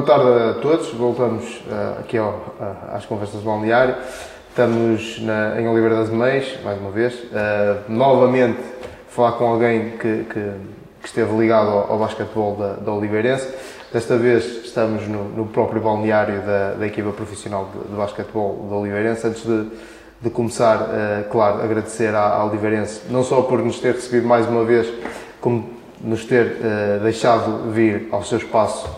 boa tarde a todos. Voltamos uh, aqui ao, uh, às conversas do balneário. Estamos na, em Oliveira das Meias, mais uma vez. Uh, novamente, falar com alguém que, que, que esteve ligado ao, ao basquetebol da, da Oliveirense. Desta vez estamos no, no próprio balneário da, da, equipa profissional de, de basquetebol da Oliveirense. Antes de, de começar, claro, agradecer à, à Oliveirense, não só por nos ter recebido mais uma vez, como nos ter deixado vir ao seu espaço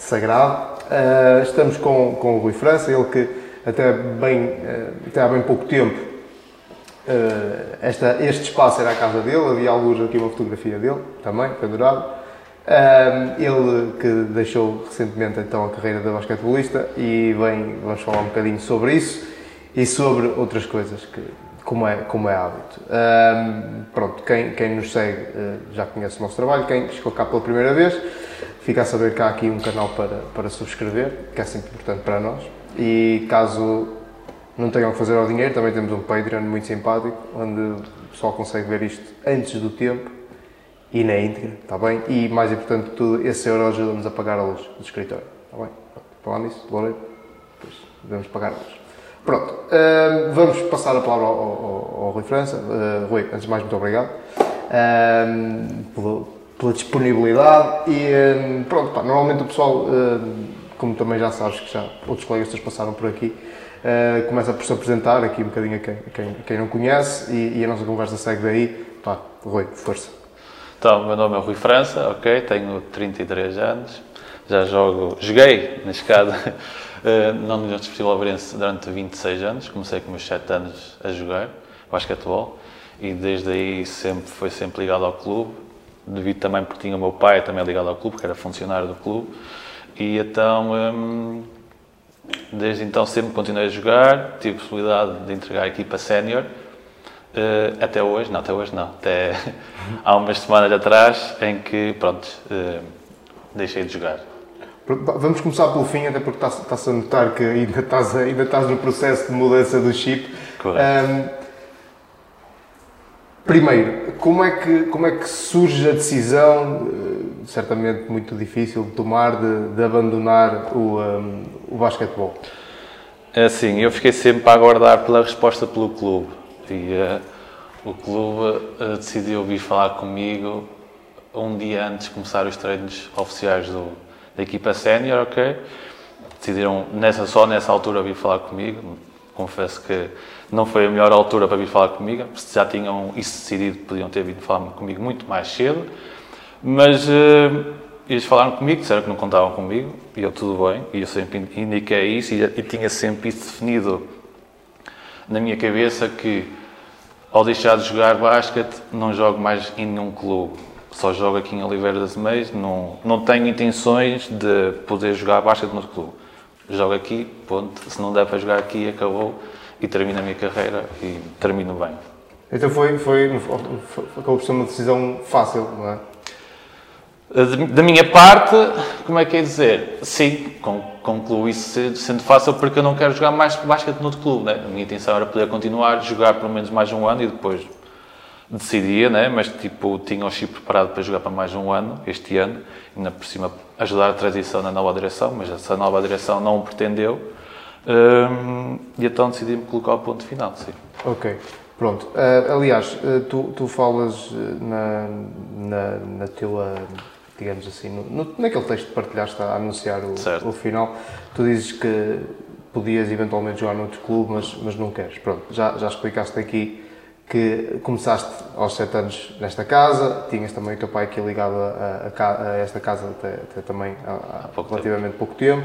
sagrado. Uh, estamos com, com o Rui França, ele que até, bem, uh, até há bem pouco tempo uh, esta, este espaço era a casa dele, havia alguns aqui uma fotografia dele também, pendurado. ele que deixou recentemente então a carreira de basquetebolista e vem, vamos falar um bocadinho sobre isso e sobre outras coisas que, como é, como é hábito. pronto, quem, quem nos segue já conhece o nosso trabalho, quem chegou cá pela primeira vez, Fica a saber que há aqui um canal para, para subscrever, que é sempre importante para nós. E caso não tenham que fazer ao dinheiro, também temos um Patreon muito simpático, onde o pessoal consegue ver isto antes do tempo e na íntegra, está bem? E mais importante de tudo, esse euro ajuda-nos a pagar a luz do escritório, está bem? Falar nisso, Loureiro, depois devemos pagar a luz. Pronto, uh, vamos passar a palavra ao, ao, ao Rui França. Uh, Rui, antes de mais, muito obrigado uh, pelo, pela disponibilidade e hum, pronto, pá, normalmente o pessoal, hum, como também já sabes que já outros colegas teus passaram por aqui, hum, começa por se apresentar aqui um bocadinho a quem, quem, quem não conhece e, e, a nossa conversa segue daí. Pá, Rui, força. Então, meu nome é Rui França, ok, tenho 33 anos, já jogo, joguei na escada na Universidade Festival Alvarense durante 26 anos, comecei com meus 7 anos a jogar basquetebol e desde aí sempre foi sempre ligado ao clube devido também porque tinha o meu pai também ligado ao clube, que era funcionário do clube, e então, hum, desde então sempre continuei a jogar, tive a possibilidade de entregar a equipa sénior, Uh, até hoje, não, até hoje não, até há umas semanas atrás em que, pronto, uh, deixei de jogar. Vamos começar pelo fim, até porque está-se a notar que ainda estás, ainda estás no processo de mudança do chip. Correto. Um, Primeiro, como é que, como é que surge a decisão, eh, certamente muito difícil de tomar, de, de abandonar o, um, ehm, o basquetebol? É assim, eu fiquei sempre a aguardar pela resposta pelo clube. E uh, o clube uh, decidiu vir falar comigo um dia antes de começar os treinos oficiais do, da equipa sénior, ok? Decidiram nessa, só nessa altura vir falar comigo. Confesso que não foi a melhor altura para vir falar comigo, se já tinham isso decidido, podiam ter vindo falar comigo muito mais cedo, mas uh, eles falaram comigo, disseram que não contavam comigo, e eu tudo bem, e eu sempre indiquei isso, e, e tinha sempre isso definido na minha cabeça que ao deixar de jogar basquete não jogo mais em nenhum clube, só jogo aqui em Oliveira das Meias, não, não tenho intenções de poder jogar basquete no clube. Jogo aqui, ponto, se não der para jogar aqui, acabou e termino a minha carreira e termino bem. Então foi, foi, foi acabou por ser uma decisão fácil, não é? Da minha parte, como é que é dizer? Sim, concluo isso sendo fácil porque eu não quero jogar mais basquete no outro clube. Né? A minha intenção era poder continuar, jogar pelo menos mais um ano e depois decidia, né? mas tipo, tinha o chip preparado para jogar para mais um ano, este ano, ainda por cima ajudar a transição na nova direção, mas essa nova direção não o pretendeu. Um, e então decidi-me colocar o ponto final, sim. Ok, pronto. Uh, aliás, uh, tu, tu falas na, na, na tua, digamos assim, no, naquele texto que partilhaste a anunciar o, o final, tu dizes que podias eventualmente jogar noutro clube, mas, mas não queres. Pronto, já, já explicaste aqui que começaste aos 7 anos nesta casa, tinhas também o teu pai aqui ligado a, a, a esta casa até, até também há, há pouco relativamente tempo. pouco tempo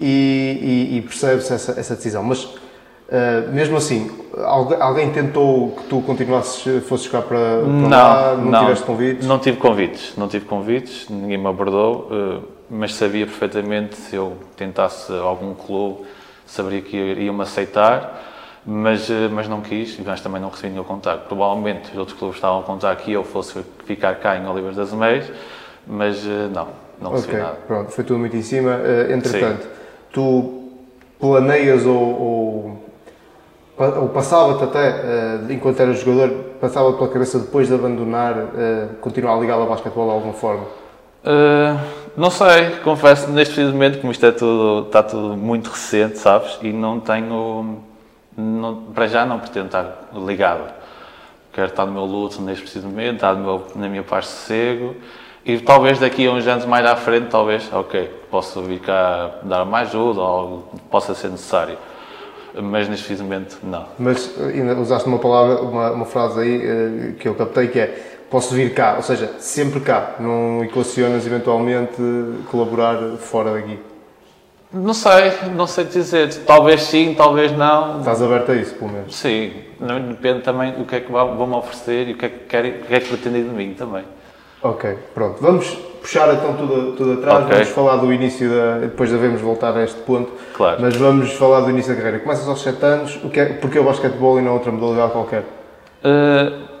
e, e, e percebe-se essa, essa, decisão. Mas, uh, mesmo assim, alguém, alguém, tentou que tu continuasses, fosses cá para, para não, lá? Não, não tiveste convites? Não tive convites, não tive convites, ninguém me abordou, uh, mas sabia perfeitamente se eu tentasse algum clube, saberia que iam-me aceitar. Mas, uh, mas não quis, mas também não recebi nenhum contacto. Provavelmente os outros clubes estavam a contar que eu fosse ficar cá em Olivas das Meias, mas não, não recebi okay, nada. Pronto, foi tudo muito em cima. entretanto, Sim tu planeias ou, ou, ou passava-te até, enquanto eras jogador, passava pela cabeça depois de abandonar, continuar ligado ao basquetebol de alguma forma? Uh, não sei, confesso neste momento, como isto é tudo, está tudo muito recente, sabes? E não tenho. Não, para já não pretendo estar ligado. Quero estar no meu luto neste preciso momento, estar meu, na minha paz sossego. E talvez daqui a uns anos mais à frente, talvez, ok, posso vir cá dar mais ajuda ou algo possa ser necessário. Mas neste preciso momento, não. Mas ainda usaste uma palavra, uma, uma frase aí eh, que eu captei que é posso vir cá, ou seja, sempre cá. Não equacionas eventualmente colaborar fora daqui? Não sei, não sei dizer. Talvez sim, talvez não. Estás aberto a isso, pelo menos? Sim, depende também do que é que vão-me oferecer e o que é que, querem, o que, é que pretendem de mim também. Ok, pronto. Vamos puxar então tudo, tudo atrás, okay. vamos falar do início da. Depois devemos voltar a este ponto. Claro. Mas vamos falar do início da carreira. Começas aos 7 anos, o que é, porquê o basquetebol e não outra modalidade qualquer? Uh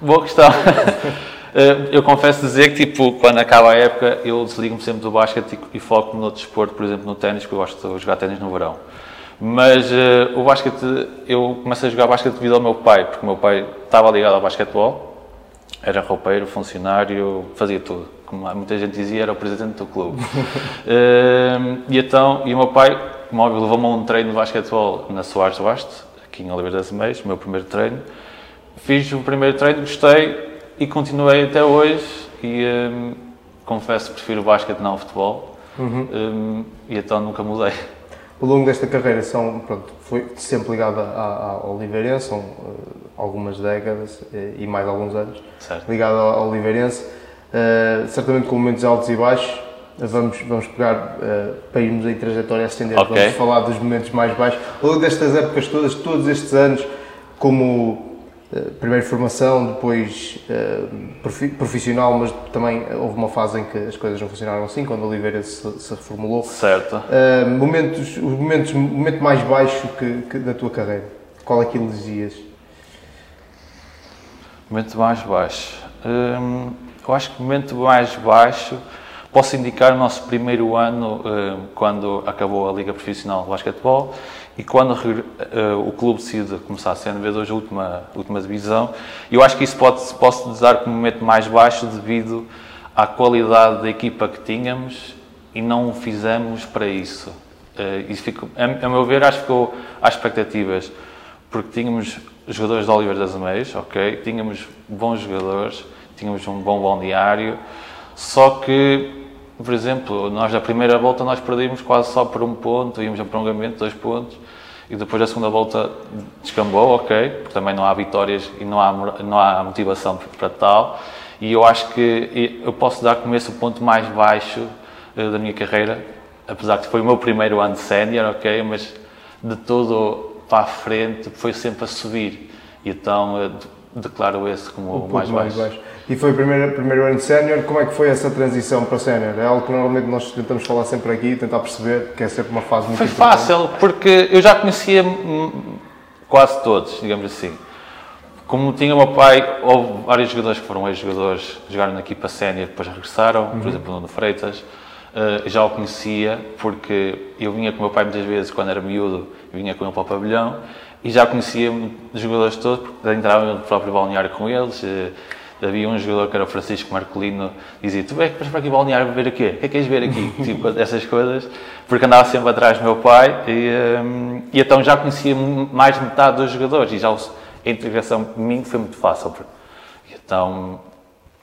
Boa questão. Eh, eu confesso dizer que, tipo, quando acaba a época, eu desligo-me sempre do basquete e, foco-me no desporto, por exemplo, no ténis, porque eu gosto de jogar ténis no verão. Mas uh, o basquete, eu comecei a jogar basquete devido ao meu pai, porque o meu pai estava ligado ao basquetebol, era roupeiro, funcionário, fazia tudo. Como muita gente dizia, era o presidente do clube. uh, e então, e o meu pai, óbvio, levou-me a um treino de basquetebol na Soares Basto, aqui em Oliveira das Meias, o meu primeiro treino. Fiz o primeiro treino, gostei e continuei até hoje. E um, confesso que prefiro o basquete não o futebol. Uhum. Um, e então nunca mudei. Ao longo desta carreira são, pronto, foi sempre ligado ao Oliveirense, são uh, algumas décadas uh, e mais alguns anos, certo. ligado ao Oliveirense, uh, certamente com momentos altos e baixos. Vamos, vamos pegar uh, para irmos em trajetória ascendente, okay. vamos falar dos momentos mais baixos. Ao longo destas épocas todas, todos estes anos, como primeiro formação, depois uh, profissional, mas também houve uma fase em que as coisas não funcionaram assim, quando Oliveira se, se reformulou. Certo. Uh, momentos, os momentos, o momento mais baixo que, que, da tua carreira, qual é que elegias? Momento mais baixo. Hum, eu acho que o momento mais baixo posso indicar o nosso primeiro ano, hum, quando acabou a Liga Profissional de Basquetebol e quando uh, o clube decide começar a CNB2, a última, última divisão, eu acho que isso pode, posso dizer como momento mais baixo devido à qualidade da equipa que tínhamos e não o fizemos para isso. Uh, isso ficou, a, meu ver, acho que ficou às expectativas, porque tínhamos jogadores de Oliver das Meias, ok? Tínhamos bons jogadores, tínhamos um bom balneário, só que por exemplo, nós na primeira volta nós perdemos quase só por um ponto, íamos a prolongamento, dois pontos, e depois da segunda volta descambou, ok, porque também não há vitórias e não há, não há motivação para tal. E eu acho que eu posso dar como esse o ponto mais baixo uh, da minha carreira, apesar de foi o meu primeiro ano de sénior, ok, mas de todo para a frente foi sempre a subir. E então uh, declaro esse como o, o mais, mais baixo. baixo. E foi o primeiro, primeiro ano de sénior. Como é que foi essa transição para sénior? É algo que normalmente nós tentamos falar sempre aqui, tentar perceber, que é sempre uma fase muito Foi importante. fácil, porque eu já conhecia quase todos, digamos assim. Como tinha o meu pai, houve vários jogadores que foram ex-jogadores, jogaram na equipa sénior, depois regressaram, uhum. por exemplo, o Nuno Freitas. Uh, já o conhecia, porque eu vinha com o meu pai muitas vezes, quando era miúdo, vinha com ele para o pavilhão, e já conhecia os jogadores todos, porque entrava no próprio balneário com eles. Uh, havia um jogador que era o Francisco Marcolino, dizia: Tu é que vais para aqui balnear ver o quê? O que é que queres ver aqui? tipo, essas coisas, porque andava sempre atrás do meu pai e, um, e então já conhecia mais metade dos jogadores e já a integração mim foi muito fácil. Então,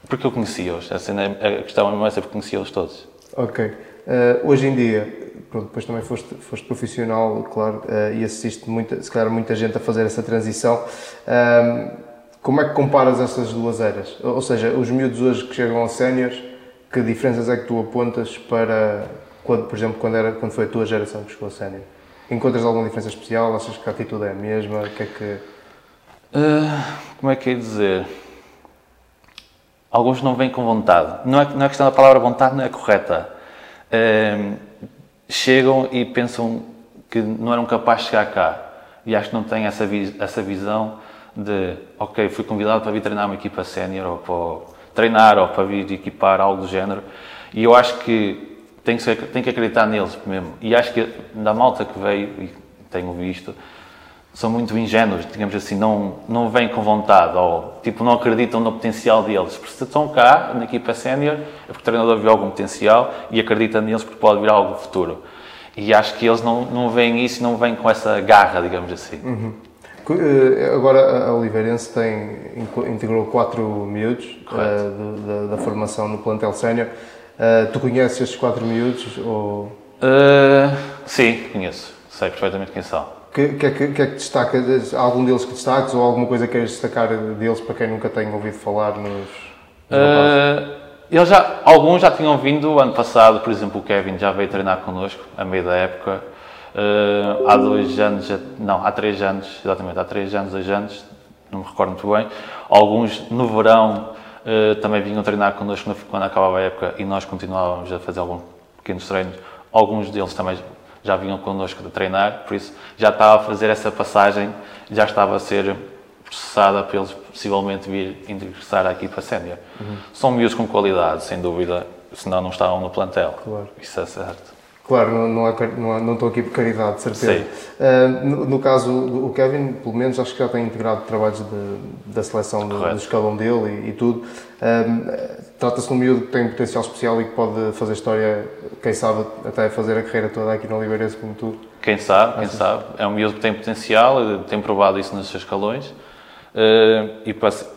porque eu conhecia-os, a, a questão é essa, porque conhecia-os todos. Ok. Uh, hoje em dia, pronto, depois também foste, foste profissional, claro, uh, e assististe muita, se calhar muita gente a fazer essa transição. Uh, como é que comparas essas duas eras? Ou seja, os miúdos hoje que chegam aos séniores, que diferenças é que tu apontas para, quando, por exemplo, quando, era, quando foi a tua geração que chegou a sénior? Encontras alguma diferença especial? Achas que a atitude é a mesma? O que é que... Uh, como é que é dizer? Alguns não vêm com vontade. Não é, não é questão da palavra vontade, não é correta. Uh, chegam e pensam que não eram capazes de chegar cá. E acho que não têm essa, essa visão de, ok, fui convidado para vir treinar uma equipa sénior, ou para treinar, ou para vir equipar algo do género, e eu acho que tem que, ser, tem que acreditar neles mesmo. E acho que da malta que veio, e tenho visto, são muito ingênuos, digamos assim, não, não vêm com vontade ou tipo, não acreditam no potencial deles. Porque se estão cá, na equipa sénior, é porque o treinador viu algum potencial e acredita neles porque pode vir algo futuro. E acho que eles não, não veem isso, não vêm com essa garra, digamos assim. Uhum. Agora a Oliveirense tem, integrou quatro miúdos uh, da, da, formação no plantel sénior. Uh, tu conheces estes quatro miúdos? Ou... Uh, sim, conheço. Sei perfeitamente quem são. O que, que, que, que, é que destacas? Algum deles que destaques ou alguma coisa que queres destacar deles para quem nunca tenha ouvido falar nos. nos eles já, alguns já tinham vindo ano passado, por exemplo, o Kevin já veio treinar connosco, a meio da época. Uh, há dois anos, não, há três anos, exatamente, há três anos, dois anos, não me recordo muito bem. Alguns no verão uh, também vinham treinar connosco quando acabava a época e nós continuávamos a fazer alguns pequenos treinos. Alguns deles também já vinham connosco a treinar, por isso já estava a fazer essa passagem, já estava a ser processada para eles possivelmente vir ingressar aqui para sénior. Uhum. São miúdos com qualidade, sem dúvida, senão não estavam no plantel. Claro. Isso é certo. Claro, não, não, é, não, é, não estou aqui por caridade, de certeza. Uh, no, no, caso, o Kevin, pelo menos, acho que já tem integrado trabalhos de, da seleção do, do, escalão dele e, e tudo. Uh, Trata-se de um miúdo que tem potencial especial e que pode fazer história, quem sabe, até fazer a carreira toda aqui no Oliveirense, como tu. Quem sabe, quem sabe. É um miúdo que tem potencial, tem provado isso nos seus escalões. Uh, e passa,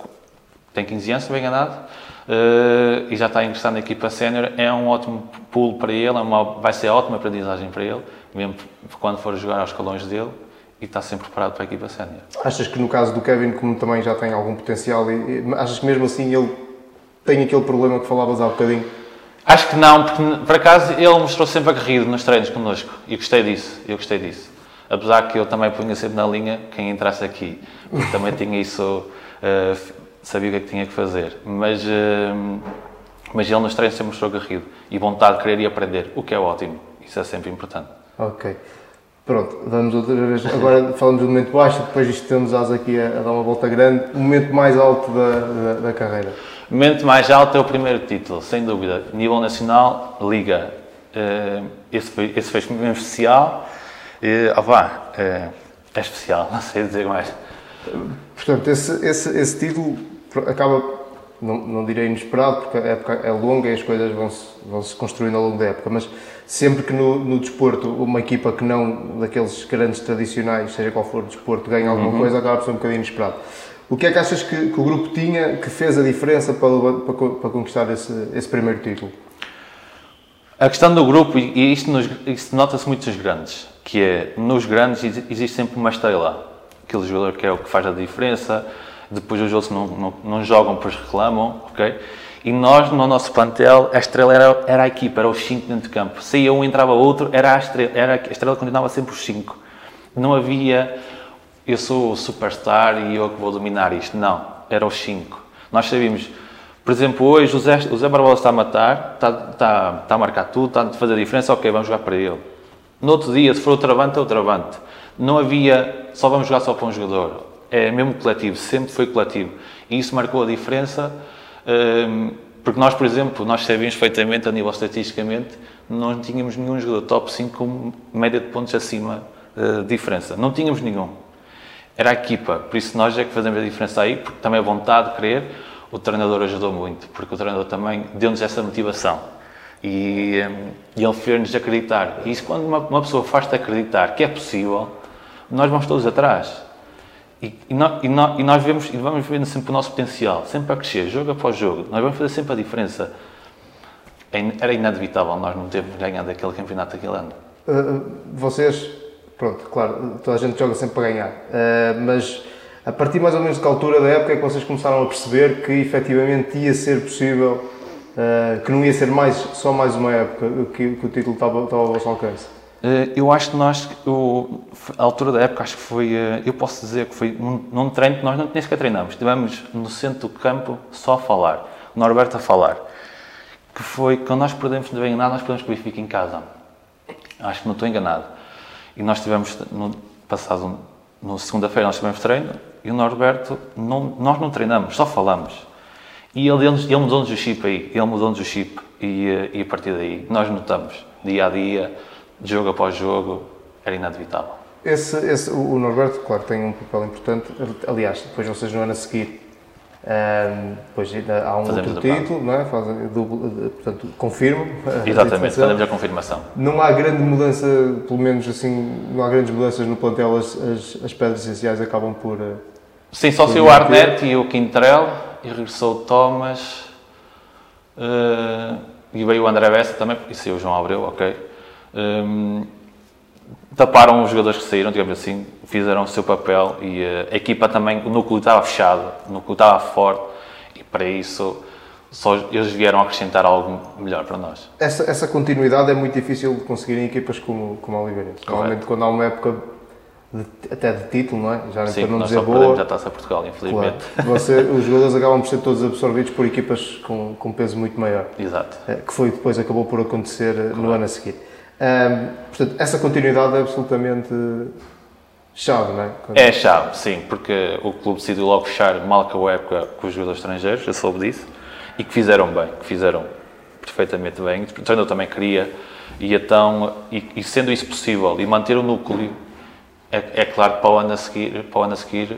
tem 15 anos, se bem enganado uh, e já está ingressado na equipa sénior, é um ótimo pulo para ele, é uma, vai ser ótima aprendizagem para ele, mesmo quando for jogar aos escalões dele, e está sempre preparado para a equipa sénior. Achas que no caso do Kevin, como também já tem algum potencial, e, e, achas que mesmo assim ele tem aquele problema que falavas há bocadinho? Acho que não, porque por acaso ele mostrou sempre aguerrido nos treinos connosco e gostei disso, eu gostei disso. Apesar que eu também punha sempre na linha quem entrasse aqui, também tinha isso uh, sabia o que é que tinha que fazer. Mas, uh, mas ele nos treinos sempre mostrou garrido e vontade de querer e aprender, o que é ótimo. Isso é sempre importante. Ok. Pronto, vamos outra vez. Agora falamos do momento baixo, depois estamos aqui a, a, dar uma volta grande. O momento mais alto da, da, da, carreira? O momento mais alto é o primeiro título, sem dúvida. Nível nacional, Liga. Uh, esse, foi, esse mesmo especial. Uh, vá, uh, é especial, não sei dizer mais. Portanto, esse, esse, esse título acaba, não, não direi inesperado, porque a época é longa e as coisas vão-se vão -se construindo ao longo da época, mas sempre que no, no desporto uma equipa que não daqueles grandes tradicionais, seja qual for o desporto, ganha alguma uhum. coisa, acaba por ser um bocadinho inesperado. O que é que achas que, que o grupo tinha que fez a diferença para, para, para conquistar esse, esse primeiro título? A questão do grupo, e isto, isto nota-se muito nos grandes, que é, nos grandes existe sempre uma estrela. Aquele jogador que é o que faz a diferença, depois os outros não, não, não jogam, pois reclamam, ok? E nós, no nosso plantel, a estrela era, era a equipa, era os cinco dentro de campo. Saía um, entrava outro, era a estrela, era, a estrela continuava sempre os cinco. Não havia, eu sou o superstar e eu que vou dominar isto. Não, era os cinco. Nós sabíamos, por exemplo, hoje o Zé, o Zé Barbosa está a matar, está, está, está a marcar tudo, está a fazer a diferença, ok, vamos jogar para ele. No outro dia, se for outro avante, é outro avante. Não havia, só vamos jogar só para um jogador é mesmo coletivo, sempre foi coletivo. E isso marcou a diferença, hum, porque nós, por exemplo, nós sabíamos perfeitamente, a nível estatisticamente, não tínhamos nenhum jogador top 5 com média de pontos acima eh, de diferença. Não tínhamos nenhum. Era a equipa, por isso nós é que fazemos a diferença aí, porque também a vontade de querer, o treinador ajudou muito, porque o treinador também deu-nos essa motivação. E, hum, e ele fez-nos acreditar. E isso, quando uma, uma pessoa faz-te acreditar que é possível, nós vamos todos atrás. E, e, nós, e, nós, e nós vemos, e vamos vendo sempre o nosso potencial, sempre a crescer, jogo após jogo. Nós vamos fazer sempre a diferença. É era inevitável nós não termos ganhado aquele campeonato aquele ano. Uh, vocês, pronto, claro, toda a gente joga sempre para ganhar, uh, mas a partir mais ou menos de que altura da época é que vocês começaram a perceber que efetivamente ia ser possível, uh, que não ia ser mais, só mais uma época que, que o título estava, estava ao vosso alcance? Eh, eu acho que nós, a altura da época, acho que foi, eh, eu posso dizer que foi num, treino que nós nem sequer treinamos. Estivemos no centro do campo só a falar, o Norberto a falar. Que foi, quando nós perdemos, não enganado, nós perdemos com o Benfica em casa. Acho que não estou enganado. E nós tivemos, no passado, no segunda-feira, nós tivemos treino e o Norberto, não, nós não treinamos, só falamos. E ele, ele, ele mudou-nos o chip aí, ele mudou-nos o chip. E, eh, e a partir daí, nós notamos, dia a dia, jogo após jogo, era inevitável. esse, esse, o Norberto, claro, tem um papel importante. Aliás, depois vocês no ano a seguir, um, depois há um Fazemos outro título, não é? Fazem, duplo, portanto, confirmam. Exatamente, fazemos a confirmação. Não há grande mudança, pelo menos assim, não há grandes mudanças no plantel, as, as, as pedras essenciais acabam por. eh, Sim, só saiu o Arnett e o Quintrell e regressou o Thomas eh, e veio o André Bessa também, e saiu o João Abreu, ok. Hum, taparam os jogadores que saíram, digamos assim, fizeram o seu papel e eh, a equipa também, o núcleo estava fechado, o núcleo estava forte e para isso só eles vieram acrescentar algo melhor para nós. Essa, essa continuidade é muito difícil de conseguir em equipas como, como a Oliveirense. Normalmente, quando há uma época de- até de título, não é? Já Sim, para não nós dizer só boa. a Taça Portugal, Claro. infelizmente. Você, os jogadores acabam por ser todos absorvidos por equipas com, com peso muito maior, Exato. eh, que foi depois acabou por acontecer eh, no ano a seguir. Ahm, portanto, essa continuidade é absolutamente chave, não é? Quando- É chave, sim, porque o clube decidiu logo fechar mal com a época com os jogadores estrangeiros, eu soube disso, e que fizeram bem, que fizeram perfeitamente bem. O treinador também queria, e então, e, e sendo isso possível, e manter o núcleo, é, é claro que para o, ano a seguir, para o ano a seguir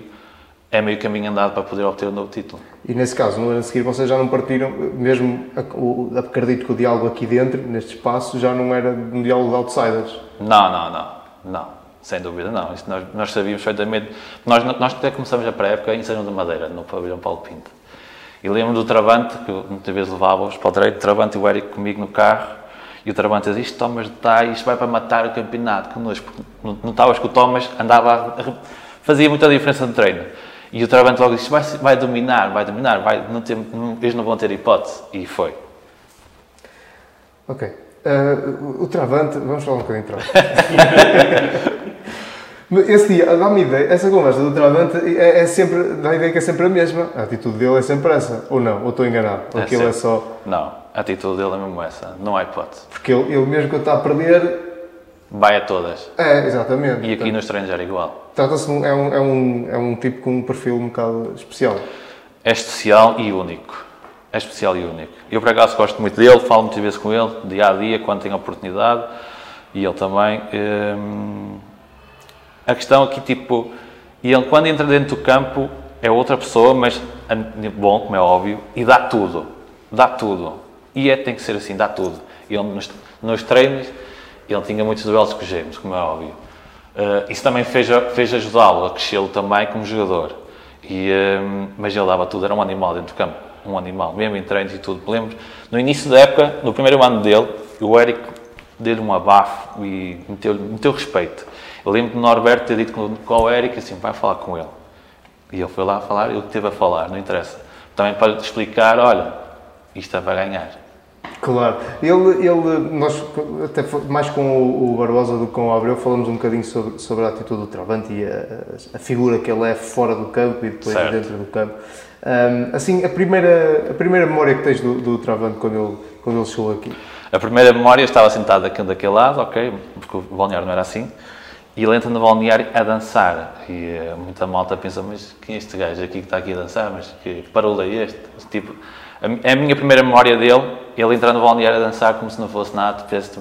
é meio caminho andado para poder obter um novo título. E nesse caso, no ano a seguir, vocês já não partiram, mesmo o- acredito que o diálogo aqui dentro, neste espaço, já não era um diálogo de outsiders. Não, não, não, não, sem dúvida não. Isto nós, nós sabíamos perfeitamente. Nós, nós até começamos a pré-época em São da Madeira, no pavilhão Paulo Pinto. E lembro do Travante, que muitas vezes levava-os para o treino, o Travante e o Eric comigo no carro, e o Travante dizia, isto Thomas está, isto vai para matar o campeonato connosco. Notavas que o Thomas andava, a- fazia muita diferença no treino. E o Travante logo disse, vai, vai dominar, vai dominar, vai, não tem, não- eles não vão ter hipótese. E foi. Ok. Ah, o- Travante, vamos falar um bocadinho de Travante. Esse dia, dá-me ideia, essa conversa do Travante é, é sempre, dá a ideia que é sempre a mesma. A atitude dele é sempre essa. Ou não, ou estou enganado. Ou É aquilo é só. Não, a atitude dele é mesmo essa, não há hipótese. Porque ele, ele mesmo quando está a perder. Vai a todas. É, exatamente. E aqui nos treinos era igual. Trata-se é um, é, um, é um tipo com um perfil um bocado especial. É especial e único. É especial e único. Eu, por acaso, gosto muito dele, falo muitas vezes com ele, dia a dia, quando tenho oportunidade, e ele também. Hum, a questão aqui, tipo, ele, quando entra dentro do campo, é outra pessoa, mas bom, como é óbvio, e dá tudo. Dá tudo. E é, tem que ser assim, dá tudo. Ele, nos, nos treinos, ele tinha muitos duelos com James, como é óbvio. Eh, isso também fez, fez ajudá-lo a crescê-lo também como jogador. E, hum, mas ele dava tudo, era um animal dentro do campo. Um animal, mesmo em treinos e tudo. Lembro, no início da época, no primeiro ano dele, o Eric deu-lhe um abafo e meteu, meteu respeito. Eu lembro do Norberto ter dito com, o Eric assim: vai falar com ele. E ele foi lá falar, ele teve a falar, não interessa. Também para explicar: olha, isto é para ganhar. Claro. Ele, ele, nós, até mais com o, Barbosa do que com o Abreu, falamos um bocadinho sobre, sobre a atitude do Travante e a, a figura que ele é fora do campo e depois Certo. dentro do campo. Ahm, assim, a primeira, a primeira memória que tens do, do Travante quando ele, quando ele chegou aqui? A primeira memória, eu estava sentado aqui daquele lado, ok, porque o balneário não era assim, e ele entra no balneário a dançar. E eh, muita malta pensa, mas quem é este gajo aqui que está aqui a dançar? Mas que barulho é este? Tipo, a, é a minha primeira memória dele, ele entrar no balneário a dançar como se não fosse nada, tivesse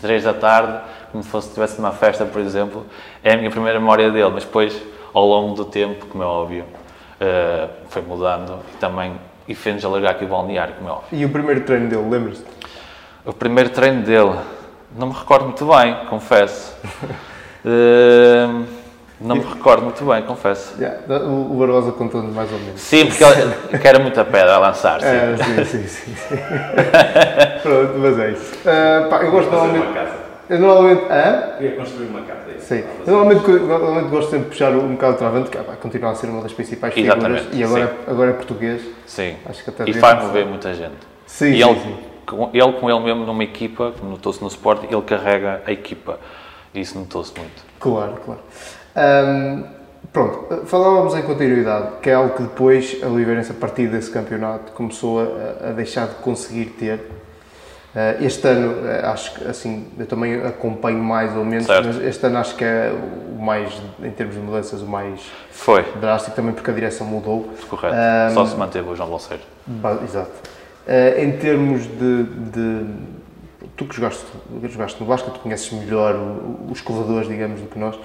três da tarde, como se fosse estivesse numa festa, por exemplo. É a minha primeira memória dele, mas depois, ao longo do tempo, como é óbvio, eh, foi mudando e também e fez-nos alargar aqui o balneário, como é óbvio. E o primeiro treino dele, lembras-te? O primeiro treino dele, não me recordo muito bem, confesso. Ehm, não me recordo muito bem, confesso. Yeah, o, Barbosa contou-nos mais ou menos. Sim, porque ele que era muita pedra a lançar, sim. É, sim, sim, sim. sim. Pronto, mas é isso. Ah, pá, eu gosto normalmente. uma casa. Eu normalmente. Hã? Queria construir uma casa. é isso. Sim. Eu normalmente, normalmente gosto sempre de puxar um bocado o Travante, que vai continuar a ser uma das principais figuras. Exatamente, E agora, sim. agora é português. Sim. Acho que até E faz mover muita gente. Sim, e sim, ele, sim. Com, ele com ele mesmo numa equipa, como notou-se no Sport, ele carrega a equipa. E isso notou-se muito. Claro, claro. Ahm, pronto, falávamos em continuidade, que é algo que depois a Oliveirense, a partir desse campeonato, começou a, a deixar de conseguir ter. Ah, este ano, ah, acho que, assim, eu também acompanho mais ou menos, Certo. mas este ano acho que é o mais, em termos de mudanças, o mais Foi, drástico, também porque a direção mudou. correto. Ahm, Só se manteve o João Bolseiro. Ba- Exato. Eh, em termos de, de- Tu que jogaste, jogaste no Vasco, tu conheces melhor os corredores, digamos, do que nós.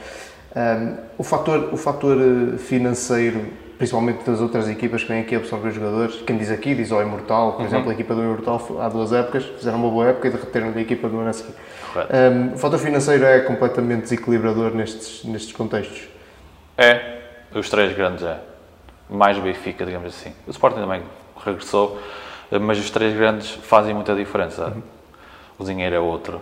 Um, o, fator, o fator eh, financeiro, principalmente das outras equipas que vêm aqui absorver os jogadores, quem diz aqui diz ao Imortal, por uhum. exemplo, a equipa do Imortal há duas épocas, fizeram uma boa época e derreteram a equipa do ano a seguir. Um, o fator financeiro é completamente desequilibrador nestes, nestes contextos? É, os três grandes é. Mais o Benfica, digamos assim. O Sporting também regressou, mas os três grandes fazem muita diferença. Uhum. O dinheiro é outro.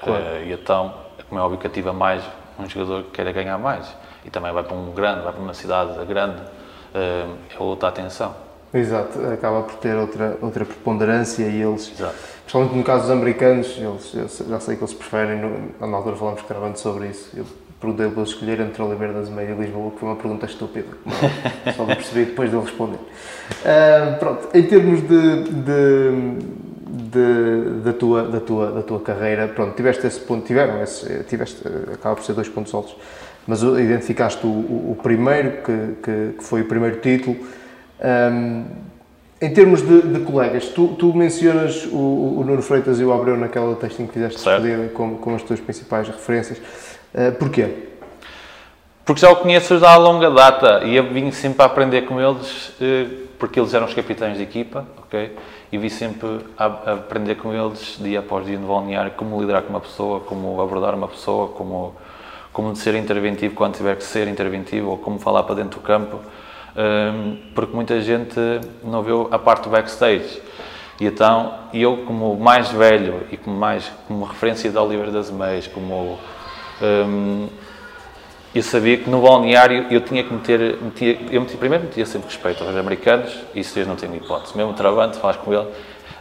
Claro. Uh, e então, como é óbvio que ativa mais um jogador que queira ganhar mais. E também vai para um grande, vai para uma cidade grande, eh, é outra atenção. Exato, acaba por ter outra, outra preponderância e eles, Exato. principalmente no caso dos americanos, eles, eu já sei que eles preferem, no, na altura falamos gravando sobre isso, eu perguntei para eles escolher entre das Meias e Lisboa, que foi uma pergunta estúpida, só me percebi depois de ele responder. Uh, pronto, em termos de, de de, da, tua, da, tua, da tua carreira, pronto, tiveste esse ponto, tiveram esse, tiveste, acaba por ser dois pontos altos, mas identificaste o, o, o primeiro, que, que, que, foi o primeiro título. Um, em termos de, de colegas, tu, tu mencionas o, o, Nuno Freitas e o Abreu naquela texto que fizeste despedida como, como as tuas principais referências. Uh, porquê? Porque já o conheço há longa data e eu vim sempre a aprender com eles, eh, porque eles eram os capitães de equipa, ok? E vi sempre a, a aprender com eles dia após dia no balneário como lidar com uma pessoa, como abordar uma pessoa, como como ser interventivo quando tiver que ser interventivo ou como falar para dentro do campo, um, porque muita gente não viu a parte do backstage. E então, eu como mais velho e como mais como referência da Oliveira das Meias, como um, eu sabia que no balneário eu tinha que meter, metia, eu metia, primeiro metia sempre respeito aos americanos, isso eles não têm hipótese. Mesmo travando, falas com ele,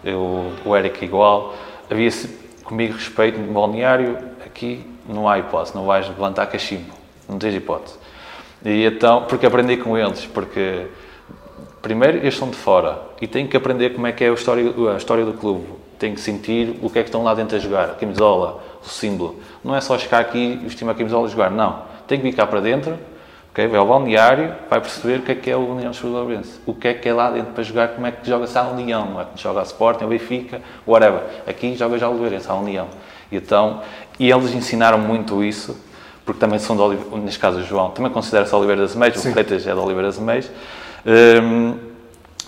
eu, o Eric igual, havia comigo respeito no balneário, aqui não há hipótese, não vais levantar cachimbo, não tens hipótese. E então, porque aprendi com eles, porque primeiro eles são de fora e têm que aprender como é que é a história, a história do clube, têm que sentir o que é que estão lá dentro a jogar, a camisola, o símbolo. Não é só chegar aqui e vestir uma camisola e jogar, não tem que vir cá para dentro, okay? vai ao balneário, vai perceber o que é que é o União Escolarbense, o que é que é lá dentro para jogar, como é que joga-se a União, não é que joga a Sporting, a Benfica, whatever. Aqui joga já o Oliveirense, a União. E, então, e eles ensinaram muito isso, porque também são de Oliveira, neste caso o João, também considera-se Oliveira das Meias, o Freitas é de Oliveira das Meias, um,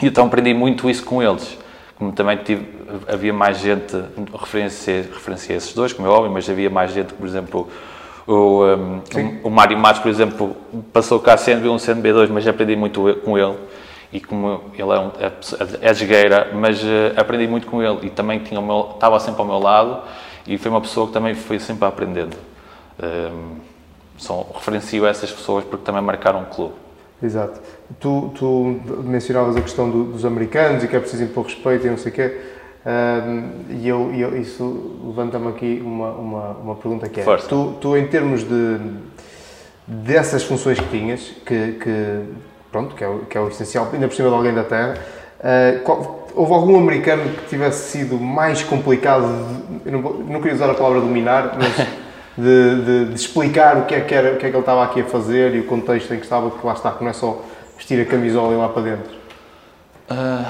e então aprendi muito isso com eles. Como também tive, havia mais gente, referenciei, referenciei esses dois, como é óbvio, mas havia mais gente, por exemplo, o, um, o, Mário Matos, por exemplo, passou cá sendo B1, sendo B2, mas aprendi muito com ele. E como ele é, um, é, é mas uh, aprendi muito com ele. E também tinha meu, estava sempre ao meu lado e foi uma pessoa que também foi sempre aprendendo. Um, são, referencio essas pessoas porque também marcaram o clube. Exato. Tu, tu mencionavas a questão do, dos americanos e que é preciso impor respeito e não sei o quê e eu, eu, isso levanta-me aqui uma, uma, uma pergunta que é: tu, tu, em termos de dessas funções que tinhas, que, que pronto, que é, o, que é o essencial, ainda por cima de alguém da Terra, uh, qual, houve algum americano que tivesse sido mais complicado, de, não, não, queria usar a palavra dominar, mas de, de, de, explicar o que, é que era, o que é que ele estava aqui a fazer e o contexto em que estava, que lá está, que não é só vestir a camisola e ir lá para dentro? Uh,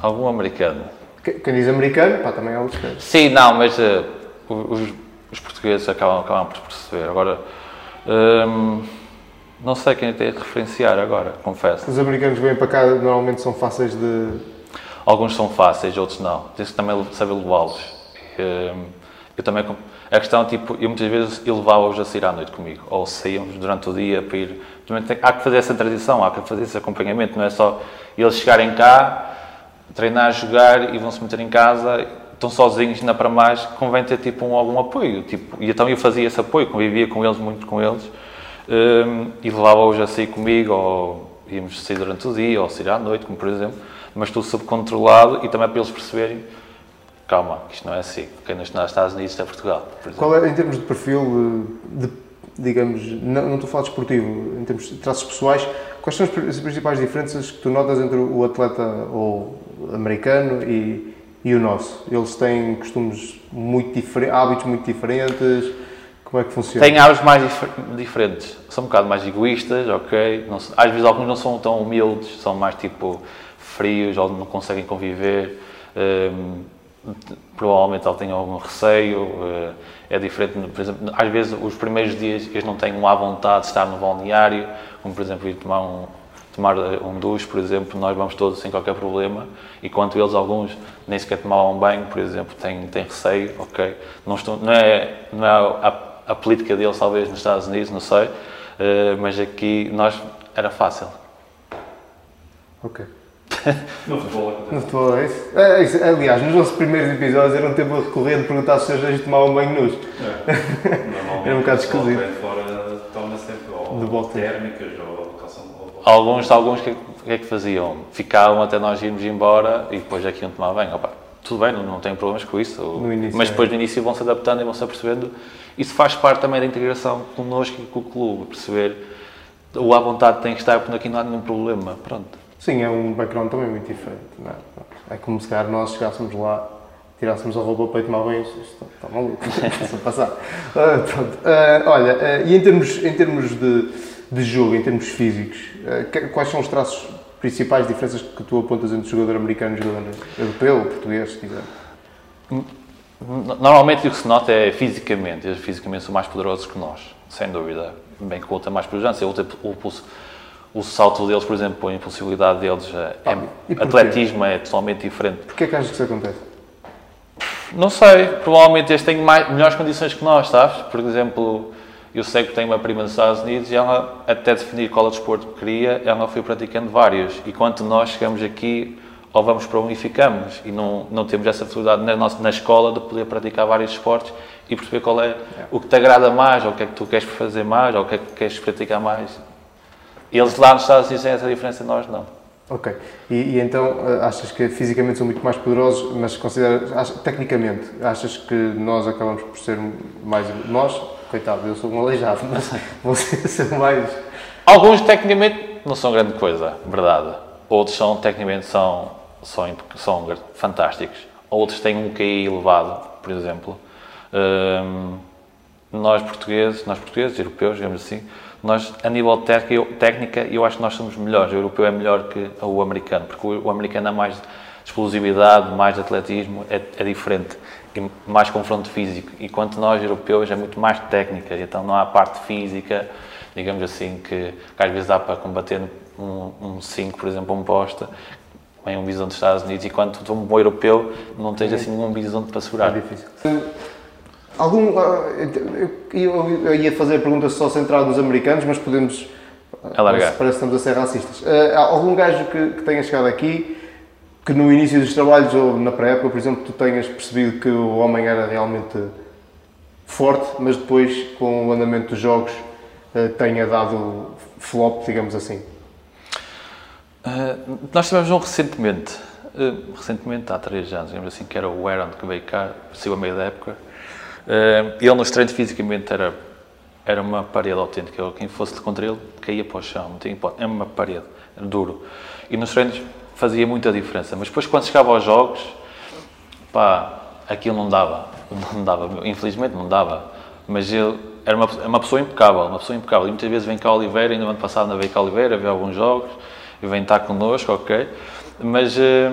algum americano? Quem diz americano, pá, também é casos. Sim, não, mas uh, os, os, portugueses acabam, acabam por perceber. Agora, um, não sei quem tem de referenciar agora, confesso. Os americanos vêm para cá normalmente são fáceis de. Alguns são fáceis, outros não. Tens que também saber levá-los. Um, eu também. A questão, tipo, eu muitas vezes levava-os a sair à noite comigo. Ou saíamos durante o dia para ir. Também tem, há que fazer essa tradição, há que fazer esse acompanhamento. Não é só eles chegarem cá treinar, jogar e vão se meter em casa, estão sozinhos, ainda para mais, convém ter tipo um, algum apoio. Tipo, e então eu fazia esse apoio, convivia com eles, muito com eles, um, e levava-os a sair comigo, ou íamos sair durante o dia, ou sair à noite, como por exemplo, mas tudo sob controlado e também para eles perceberem calma, isto não é assim. Quem não está nos Estados Unidos está é Portugal. Qual é, em termos de perfil, de, digamos, não, não estou a falar de esportivo, em termos de traços pessoais, quais são as principais diferenças que tu notas entre o atleta ou americano e, e o nosso? Eles têm costumes muito diferentes, hábitos muito diferentes? Como é que funciona? Têm hábitos mais dif diferentes. São um bocado mais egoístas, ok? Não, às vezes alguns não são tão humildes, são mais tipo frios ou não conseguem conviver. Um, provavelmente ele tem algum receio, eh, é diferente, por exemplo, às vezes os primeiros dias eles não têm uma vontade de estar no balneário, como por exemplo ir tomar um, tomar um duche, por exemplo, nós vamos todos sem qualquer problema, enquanto eles, alguns, nem sequer tomavam banho, por exemplo, têm, têm receio, ok? Não, estou, não é, não é a, a política deles, talvez, nos Estados Unidos, não sei, uh, mas aqui nós era fácil. Ok. No futebol acontece. No futebol é isso? É, isso. Aliás, nos nossos primeiros episódios era um tema recorrente perguntar se os anjos tomavam banho nus. É. Era um bocado esquisito. de fora toma sempre ou De bote. térmicas ou calção Alguns, alguns, o que, que é que faziam? Ficavam até nós irmos embora e depois é que iam tomar banho. Opa, tudo bem, não, não tenho problemas com isso. No início, mas é. depois no início vão se adaptando e vão se apercebendo. Isso faz parte também da integração connosco e com o clube. Perceber o à vontade tem que estar, porque aqui não há nenhum problema. Pronto. Sim, é um background também muito diferente. Não é? é como se calhar nós chegássemos lá, tirássemos a roupa para ir tomar banho, está, está maluco, a passar. Pronto. Ah, olha, ah, e em termos, em termos de, de jogo, em termos físicos, quais são os traços principais diferenças que tu apontas entre o jogador americano e o jogador europeu português, se quiser? Normalmente o que se nota é fisicamente. Eles fisicamente são mais poderosos que nós, sem dúvida. Bem que outro é mais pujança. Outro é- o, pulso- o salto deles, por exemplo, a impulsividade deles é, é- Ah, e porquê? atletismo é totalmente diferente. Porquê é que achas que isso acontece? Não sei, provavelmente eles têm mais, melhores condições que nós, sabes? Por exemplo, eu sei que tenho uma prima nos Estados Unidos e ela, até definir qual é o desporto que queria, ela foi praticando vários. Enquanto nós chegamos aqui, ou vamos para um e ficamos, e não, não temos essa facilidade na, nossa, na escola de poder praticar vários esportes e perceber qual é o que te agrada mais, ou o que é que tu queres fazer mais, ou o que é que queres praticar mais. Eles lá nos Estados Unidos têm essa diferença, nós não. Ok. E, e então ah, achas que fisicamente são muito mais poderosos, mas consideras, ach- tecnicamente, achas que nós acabamos por ser mais. Nós, coitado, eu sou um aleijado, mas vocês são mais. Alguns tecnicamente não são grande coisa, verdade. Outros são tecnicamente são, são, são fantásticos. Outros têm um QI elevado, por exemplo. Hum, nós portugueses, nós portugueses, europeus, digamos assim, nós a nível técnica, eu- técnica, eu acho que nós somos melhores. O europeu é melhor que o americano, porque o, o americano é mais explosividade, mais atletismo, é, é diferente. E mais confronto físico. Enquanto nós, europeus, é muito mais técnica. Então não há parte física, digamos assim, que, que às vezes dá para combater um 5, por exemplo, um posta, vem um bisonte dos Estados Unidos, e quando tu um bom europeu, não tens assim nenhum bisonte para É segurar. difícil. Algum, ah, eu, ia fazer a pergunta só centrada nos americanos, mas podemos. Alargar. Parece, que estamos a ser racistas. Ah, algum gajo que, que tenha chegado aqui que no início dos trabalhos ou na pré-época, por exemplo, tu tenhas percebido que o homem era realmente forte, mas depois, com o andamento dos jogos, ah, tenha dado flop, digamos assim. Uh, nós tivemos um recentemente, uh, recentemente, há três anos, digamos assim, que era o Aaron que veio cá, saiu a meio da época. Uh, ele nos treinos fisicamente era, era uma parede autêntica. Quem fosse contra ele caía para o chão, não tinha hipótese. É uma parede, era duro. E nos treinos fazia muita diferença. Mas depois, quando chegava aos jogos, pá, aquilo não dava. Não dava, infelizmente não dava. Mas ele era uma, é uma pessoa impecável, uma pessoa impecável. E muitas vezes vem cá Oliveira, ainda no ano passado ainda veio cá Oliveira, veio alguns jogos, e vem estar connosco, ok. Mas eh,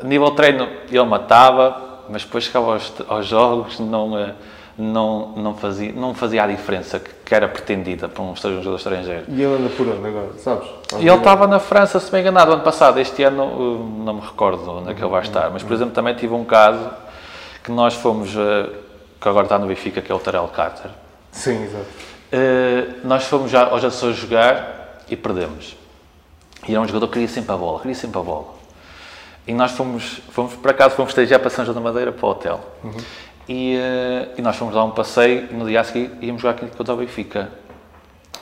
a nível treino ele matava, mas depois chegava aos, aos jogos, não, eh, não, não, fazia, não fazia a diferença que, que era pretendida para um jogador estrangeiro. E ele anda por onde agora, sabes? E ele estava na França, se bem enganado, ano passado. Este ano uh, não me recordo onde é que ele vai estar. Mas, por exemplo, também tive um caso que nós fomos, uh, que agora está no Benfica, que é o Tarel Carter. Sim, exato. Nós fomos já aos Açores jogar e perdemos. E era um jogador que queria sempre a bola, queria sempre a bola. E nós fomos, fomos para casa, fomos estagiar para São João da Madeira, para o hotel. E, uh, e nós fomos dar um passeio e no dia a seguir íamos jogar aqui contra o Benfica.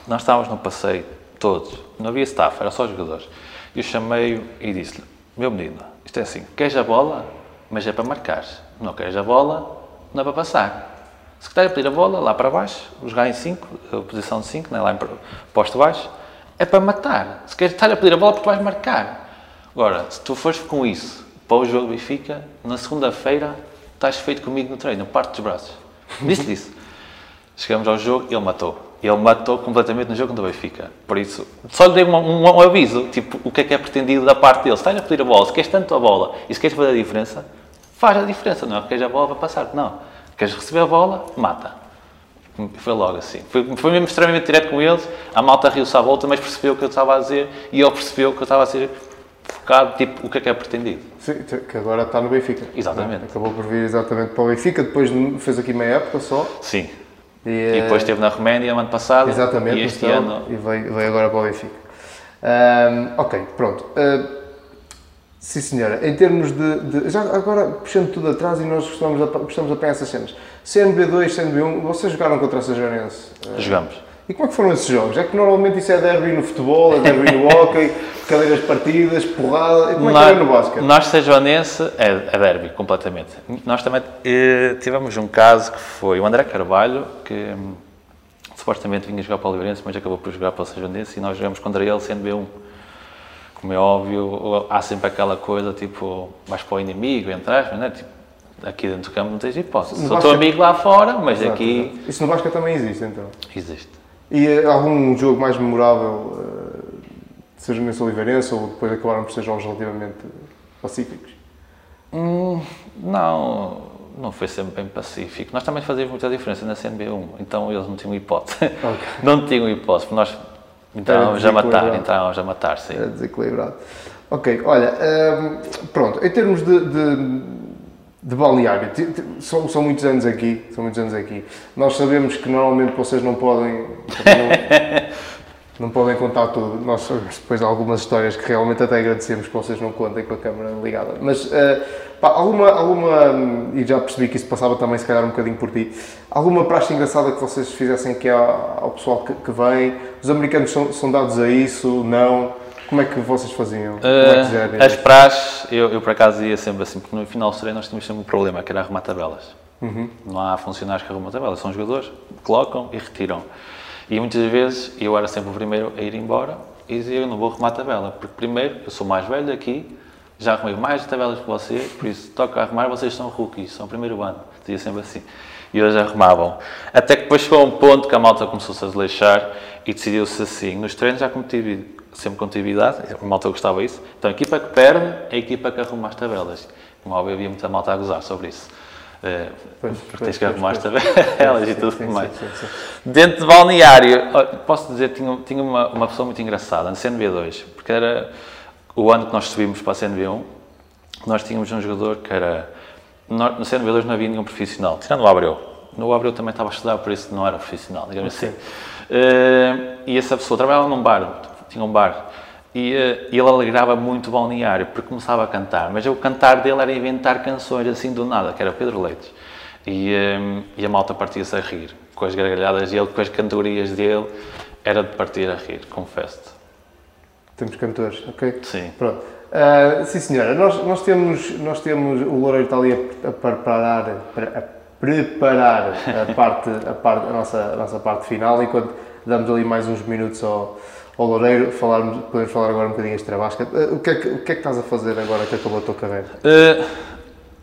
Nós estávamos no passeio, todos. Não havia staff, era só os jogadores. E eu chamei-o e disse-lhe: Meu menino, isto é assim, queres a bola? Mas é para marcar. Não queres a bola? Não é para passar. Se quiser pedir a bola, lá para baixo, jogar em 5, posição de 5, lá em posto baixo, é para matar. Se queres estar a pedir a bola, porque tu vais marcar. Agora, se tu fores com isso para o jogo do Benfica, na segunda-feira estás feito comigo no treino, parte dos braços. Disse-lhe isso. Chegamos ao jogo, ele matou. Ele matou completamente no jogo contra o Benfica. Por isso, só lhe dei um, um, um aviso, tipo, o que é que é pretendido da parte dele. Se estás a pedir a bola, se queres tanto a bola e se queres fazer a diferença, faz a diferença, não é porque a bola para passar, não. Queres receber a bola, mata. Foi logo assim. Foi, foi mesmo extremamente direto com eles. A malta riu-se à volta, mas percebeu o que eu estava a dizer e ele percebeu que eu estava a ser focado, tipo, o que é que é pretendido. Sim, que agora está no Benfica. Exatamente. Acabou por vir exatamente para o Benfica, depois fez aqui meia época só. Sim. E, E depois eh, esteve na Roménia no ano passado. Exatamente, E este Estel, ano. E veio, veio agora para o Benfica. Ahm, ok, pronto. Ah, sim, senhora. Em termos de, de- Já agora, puxando tudo atrás, e nós gostamos, a, gostamos a apanhar essas cenas. CNB2, CNB1, vocês jogaram contra a Sajonense? Jogamos. E como é que foram esses jogos? É que normalmente isso é derby no futebol, é derby no hockey, cadeiras partidas, porrada. E como é que era no basquete? Nós, Sejoanense, é, é derby, completamente. Nós também eh, tivemos um caso que foi o André Carvalho, que hum, supostamente vinha jogar para o Oliveirense, mas acabou por jogar para o Sejoanense e nós jogamos contra ele, sendo B1. Como é óbvio, há sempre aquela coisa, tipo, vais para o inimigo, entre aspas, né? Tipo, aqui dentro do campo não tens hipótese. No Sou teu amigo lá fora, mas Exato, aqui. Isso no basquete também existe, então. existe. E eh, algum jogo mais memorável, eh, seja nesse Oliveirense ou depois acabaram por ser jogos relativamente pacíficos? Hum, não, não foi sempre bem pacífico. Nós também fazíamos muita diferença na CNB1, então eles não tinham hipótese. Ok. Não tinham hipótese, porque nós entrávamos a matar, entrávamos a matar, sim. É desequilibrado. Ok, olha, hum, pronto, em termos de, de, de balneário, são, são muitos anos aqui, são muitos anos aqui. Nós sabemos que normalmente vocês não podem, não, podem contar tudo. Nós depois algumas histórias que realmente até agradecemos que vocês não contem com a câmera ligada. Mas, eh, pá, alguma, alguma, e já percebi que isso passava também se calhar um bocadinho por ti, alguma praxe engraçada que vocês fizessem aqui ao, ao pessoal que, que vem? Os americanos são, são dados a isso? Não? Como é que vocês faziam? Como é que? Uh, as praxes, eu, eu por acaso ia sempre assim, porque no final do nós tínhamos sempre um problema, que era arrumar tabelas. Uhum. Não há funcionários que arrumam tabelas, são jogadores, colocam e retiram. E muitas vezes eu era sempre o primeiro a ir embora e dizia eu não vou arrumar a tabela, porque primeiro eu sou mais velho aqui, já arrumei mais tabelas que vocês, por isso toca arrumar, vocês são rookies, são o primeiro ano. Dizia sempre assim. E eles arrumavam. Até que depois chegou a um ponto que a malta começou-se a desleixar e decidiu-se assim. Nos treinos já como tive sempre continuidade, a malta gostava disso. Então a equipa que perde é a equipa que arruma as tabelas. Como óbvio, havia muita malta a gozar sobre isso. Eh, Pois, porque pois, tens que arrumar as tabelas e tudo sim, mais. sim, sim. Dentro de balneário, posso dizer, tinha, tinha uma, uma pessoa muito engraçada, na CNB2, porque era o ano que nós subimos para a CNB1, nós tínhamos um jogador que era. No no CNB2 não havia nenhum profissional, tirando o Abreu. No Abreu também estava a estudar, por isso não era profissional, digamos assim. Eh, e essa pessoa trabalhava num bar, tinha um bar. E eh, ele alegrava muito o balneário, porque começava a cantar, mas o cantar dele era inventar canções assim do nada, que era Pedro Leites. E, eh, e a malta partia-se a rir, com as gargalhadas dele, com as cantorias dele, era de partir a rir, confesso-te. Temos cantores, ok? Sim. Pronto. Ah, sim, senhora. Nós, nós, temos, nós temos. O Loureiro está ali a, a preparar, a preparar a, parte, a, parte, a, nossa, a nossa parte final, enquanto damos ali mais uns minutos ao, ao Loureiro, falarmos, podemos falar agora um bocadinho extra basquete. Ah, o, que é que, o que é que estás a fazer agora que acabou a tua carreira? Eh,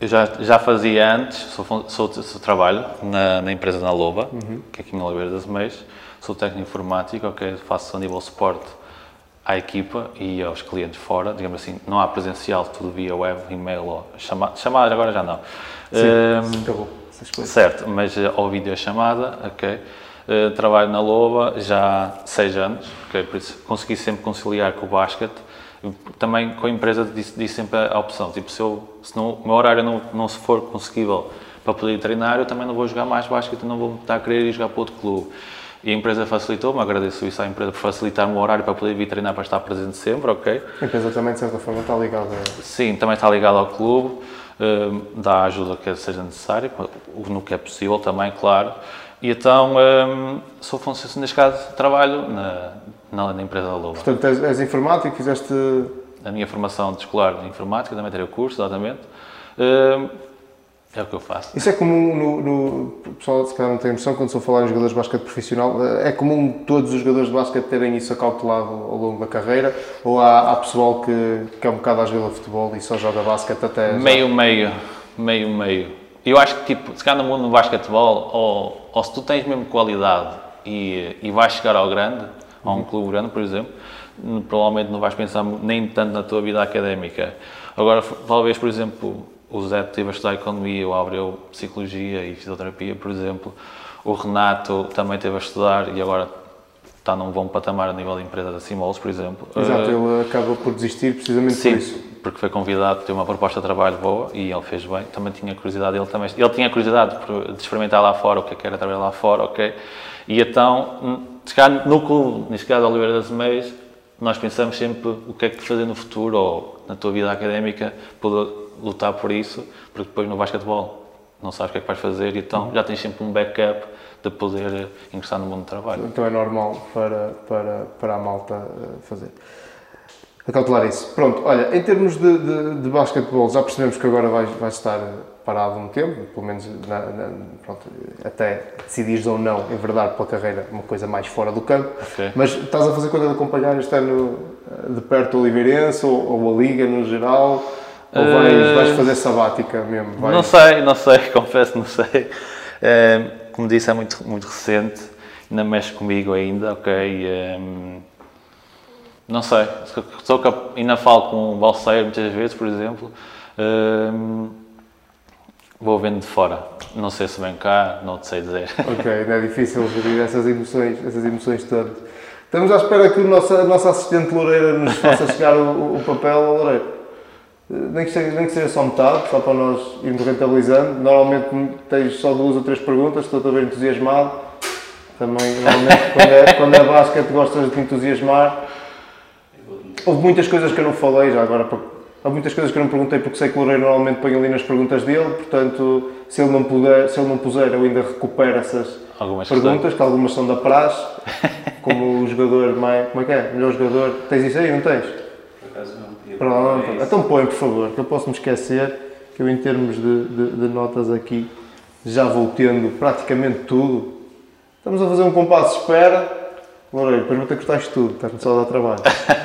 eu já, já fazia antes, sou, sou, sou trabalho na, na empresa na Loba, que é aqui em Oliveira das Meias, sou técnico informático, ok, faço a nível suporte à equipa e aos clientes fora, digamos assim, não há presencial, tudo via web, e-mail ou chamada, chamada agora já não. Eh, acabou. Essas coisas. Certo, mas eh, ao videochamada, ok. Eh, trabalho na Loba já há seis anos, ok, por isso consegui sempre conciliar com o basquete. Também com a empresa disse, disse sempre a opção, tipo, se, eu, se não, o meu horário não, não se for conseguível para poder treinar, eu também não vou jogar mais basquete, não vou estar a querer ir jogar para outro clube. E a empresa facilitou-me, agradeço isso à empresa por facilitar-me o horário para poder vir treinar para estar presente sempre, ok. A empresa também, de certa forma, está ligada. Sim, também está ligado ao clube, hum, dá a ajuda que seja necessária, no que é possível também, claro. E então, hum, sou funcionário, neste caso, trabalho na, na, na empresa da Loba. Portanto, és, és informático, fizeste. A minha formação de escolar de informática, também terei o curso, exatamente. Hum, é o que eu faço. Isso é comum no, no. O pessoal, se calhar, não tem noção, quando se for falar em jogadores de basquete profissional, é comum todos os jogadores de basquete terem isso acautelado ao longo da carreira? Ou há, há pessoal que, que é um bocado à jogar futebol e só joga basquete até. já- Meio, meio, meio, meio. Eu acho que, tipo, se calhar no mundo do basquetebol, ou, ou se tu tens mesmo qualidade e, e vais chegar ao grande, a um clube grande, por exemplo, provavelmente não vais pensar nem tanto na tua vida académica. Agora, talvez, por exemplo, o Zé teve a estudar economia, o Abreu psicologia e fisioterapia, por exemplo. O Renato também teve a estudar e agora está num bom patamar a nível de empresa da Simols, por exemplo. Exato, Eh, ele acaba por desistir precisamente Sim, por isso. Porque foi convidado, teve uma proposta de trabalho boa e ele fez bem. Também tinha curiosidade, ele também ele tinha curiosidade de experimentar lá fora o que é que era trabalhar lá fora, ok? E então, hum, no clube, neste caso Oliveira das Meias, nós pensamos sempre o que é que fazer no futuro ou na tua vida académica, poder lutar por isso, porque depois no basquetebol não sabes o que é que vais fazer e então já tens sempre um backup de poder ingressar no mundo do trabalho. Então é normal para, para, para a malta eh, fazer. Acautelar isso. Pronto, olha, em termos de, de, de basquetebol, já percebemos que agora vais, vais estar parado um tempo, pelo menos na, na- pronto, até decidires ou não enverdar pela carreira uma coisa mais fora do campo. Ok. Mas estás a fazer conta de acompanhar este ano eh, de perto o Oliveirense ou, ou a Liga no geral? Ou vais, Eh, vais fazer sabática mesmo? Vais- Não sei, não sei, confesso, não sei. Eh, como disse, é muito, muito recente, ainda mexe comigo ainda, ok? Eh, não sei, sou cap- ainda falo com o Balseiro muitas vezes, por exemplo. Eh, vou vendo de fora. Não sei se vem cá, não te sei dizer. Ok, não é difícil gerir essas emoções, essas emoções todas. Estamos à espera que o nosso, a nossa assistente Loureira nos faça chegar o, o papel ao Loureiro. Eh, Nem que, seja, nem que seja só metade, só para nós irmos rentabilizando. Normalmente tens só duas ou três perguntas, estou bem entusiasmado. Também, normalmente, quando é, quando é basquete, gostas de te entusiasmar. Houve muitas coisas que eu não falei já agora. Há muitas coisas que eu não perguntei porque sei que o Loureiro normalmente põe ali nas perguntas dele, portanto, se ele não, puder, se ele não puser, eu ainda recupero essas, Algumas questões. perguntas, que algumas são da praxe, como o jogador mais. Como é que é? Melhor jogador. Tens isso aí, não tens? Por acaso não. Pronto. é. Então põe, por favor, que eu posso me esquecer, que eu, em termos de, de- de notas aqui, já vou tendo praticamente tudo. Estamos a fazer um compasso de espera. Loureiro, depois vou ter que cortar isto tudo, estás-me só a dar trabalho.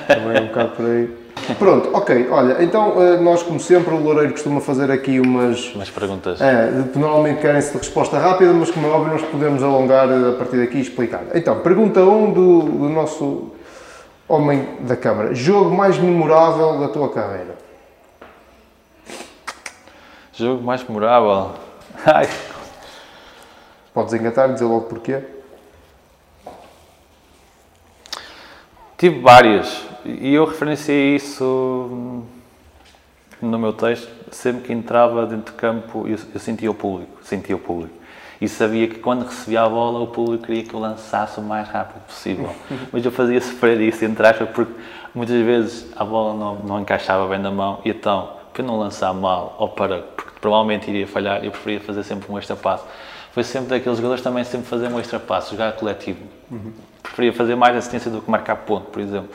Também é um bocado por aí. Pronto, ok, olha, então eh, nós, como sempre, o Loureiro costuma fazer aqui umas. Umas perguntas. É, normalmente querem-se de resposta rápida, mas como é óbvio, nós podemos alongar eh, a partir daqui e explicar. Então, pergunta 1 um do, do nosso homem da Câmara: Jogo mais memorável da tua carreira? Jogo mais memorável. Ai, Podes engatar, dizer logo porquê. Tive várias e eu referenciei isso hum, no meu texto. Sempre que entrava dentro de campo, eu, eu sentia o público, sentia o público. E sabia que quando recebia a bola, o público queria que eu lançasse o mais rápido possível. Mas eu fazia sofrer isso, entre aspas, porque muitas vezes a bola não, não encaixava bem na mão. E então, para não lançar mal ou para, porque provavelmente iria falhar, eu preferia fazer sempre um extra passo. Foi sempre daqueles jogadores também sempre fazer um extra passo, jogar coletivo. Preferia fazer mais assistência do que marcar ponto, por exemplo.